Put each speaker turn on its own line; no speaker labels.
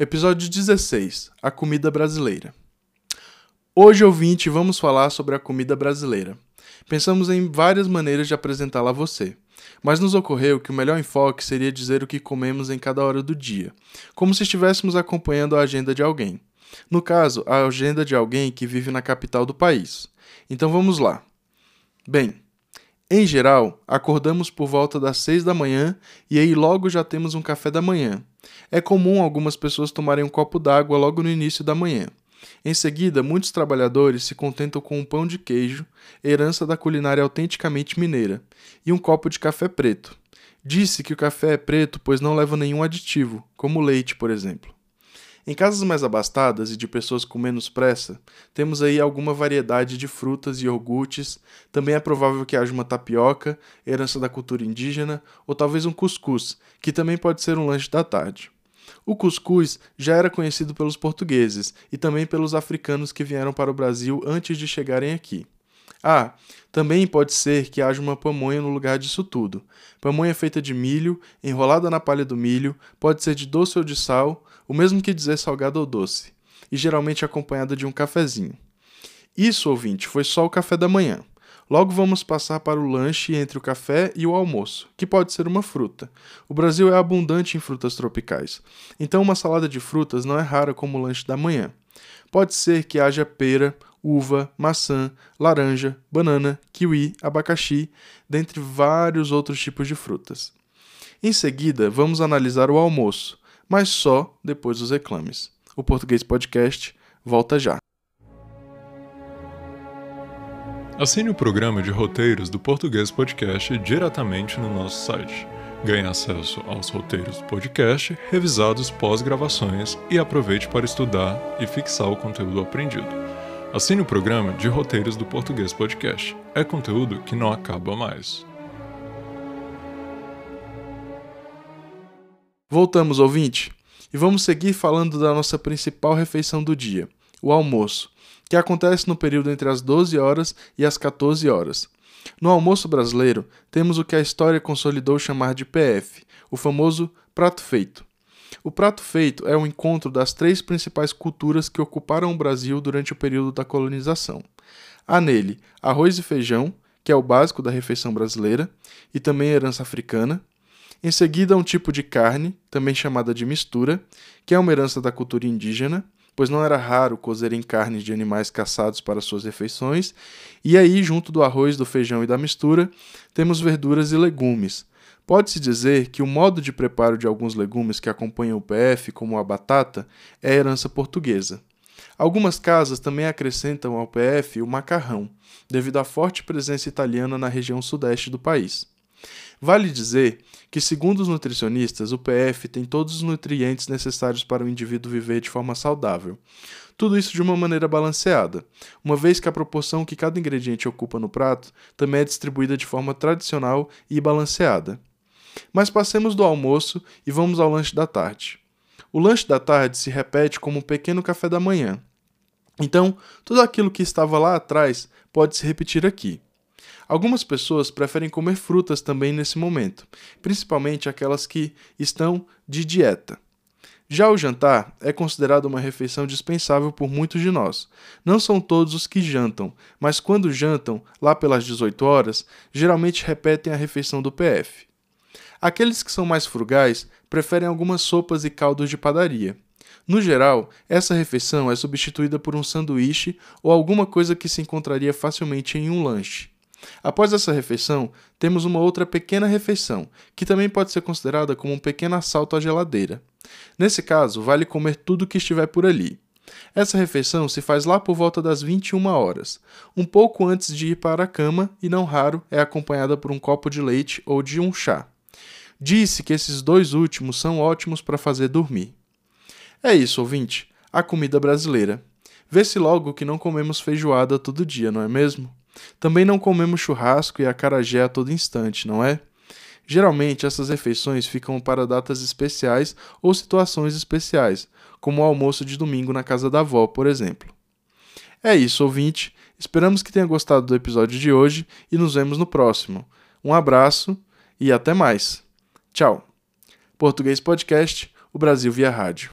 Episódio 16 A comida brasileira. Hoje, ouvinte, vamos falar sobre a comida brasileira. Pensamos em várias maneiras de apresentá-la a você, mas nos ocorreu que o melhor enfoque seria dizer o que comemos em cada hora do dia, como se estivéssemos acompanhando a agenda de alguém. No caso, a agenda de alguém que vive na capital do país. Então vamos lá. Bem, em geral, acordamos por volta das 6 da manhã e aí logo já temos um café da manhã. É comum algumas pessoas tomarem um copo d'água logo no início da manhã. Em seguida, muitos trabalhadores se contentam com um pão de queijo, herança da culinária autenticamente mineira, e um copo de café preto. Disse que o café é preto pois não leva nenhum aditivo, como leite, por exemplo. Em casas mais abastadas e de pessoas com menos pressa, temos aí alguma variedade de frutas e iogurtes. Também é provável que haja uma tapioca, herança da cultura indígena, ou talvez um cuscuz, que também pode ser um lanche da tarde. O cuscuz já era conhecido pelos portugueses e também pelos africanos que vieram para o Brasil antes de chegarem aqui. Ah, também pode ser que haja uma pamonha no lugar disso tudo. Pamonha feita de milho, enrolada na palha do milho, pode ser de doce ou de sal, o mesmo que dizer salgado ou doce, e geralmente acompanhada de um cafezinho. Isso, ouvinte, foi só o café da manhã. Logo vamos passar para o lanche entre o café e o almoço, que pode ser uma fruta. O Brasil é abundante em frutas tropicais, então uma salada de frutas não é rara como lanche da manhã. Pode ser que haja pera, uva, maçã, laranja, banana, kiwi, abacaxi, dentre vários outros tipos de frutas. Em seguida, vamos analisar o almoço, mas só depois dos reclames. O Português Podcast volta já.
Assine o programa de roteiros do Português Podcast diretamente no nosso site. Ganhe acesso aos roteiros do podcast, revisados pós-gravações e aproveite para estudar e fixar o conteúdo aprendido. Assine o programa de roteiros do Português Podcast. É conteúdo que não acaba mais.
Voltamos, ouvinte, e vamos seguir falando da nossa principal refeição do dia, o almoço, que acontece no período entre as 12 horas e as 14 horas. No almoço brasileiro, temos o que a história consolidou chamar de PF, o famoso prato feito. O prato feito é o encontro das três principais culturas que ocuparam o Brasil durante o período da colonização. Há nele arroz e feijão, que é o básico da refeição brasileira, e também herança africana, em seguida, um tipo de carne, também chamada de mistura, que é uma herança da cultura indígena, pois não era raro cozerem carnes de animais caçados para suas refeições. E aí, junto do arroz, do feijão e da mistura, temos verduras e legumes. Pode-se dizer que o modo de preparo de alguns legumes que acompanham o PF, como a batata, é herança portuguesa. Algumas casas também acrescentam ao PF o macarrão, devido à forte presença italiana na região sudeste do país. Vale dizer que, segundo os nutricionistas, o PF tem todos os nutrientes necessários para o indivíduo viver de forma saudável. Tudo isso de uma maneira balanceada, uma vez que a proporção que cada ingrediente ocupa no prato também é distribuída de forma tradicional e balanceada. Mas passemos do almoço e vamos ao lanche da tarde. O lanche da tarde se repete como um pequeno café da manhã. Então, tudo aquilo que estava lá atrás pode se repetir aqui. Algumas pessoas preferem comer frutas também nesse momento, principalmente aquelas que estão de dieta. Já o jantar é considerado uma refeição dispensável por muitos de nós. Não são todos os que jantam, mas quando jantam, lá pelas 18 horas, geralmente repetem a refeição do PF. Aqueles que são mais frugais preferem algumas sopas e caldos de padaria. No geral, essa refeição é substituída por um sanduíche ou alguma coisa que se encontraria facilmente em um lanche. Após essa refeição, temos uma outra pequena refeição, que também pode ser considerada como um pequeno assalto à geladeira. Nesse caso, vale comer tudo que estiver por ali. Essa refeição se faz lá por volta das 21 horas, um pouco antes de ir para a cama e não raro é acompanhada por um copo de leite ou de um chá. Disse que esses dois últimos são ótimos para fazer dormir. É isso, ouvinte. A comida brasileira. Vê-se logo que não comemos feijoada todo dia, não é mesmo? Também não comemos churrasco e acarajé a todo instante, não é? Geralmente essas refeições ficam para datas especiais ou situações especiais, como o almoço de domingo na casa da avó, por exemplo. É isso, ouvinte. Esperamos que tenha gostado do episódio de hoje e nos vemos no próximo. Um abraço e até mais. Tchau. Português Podcast, o Brasil via rádio.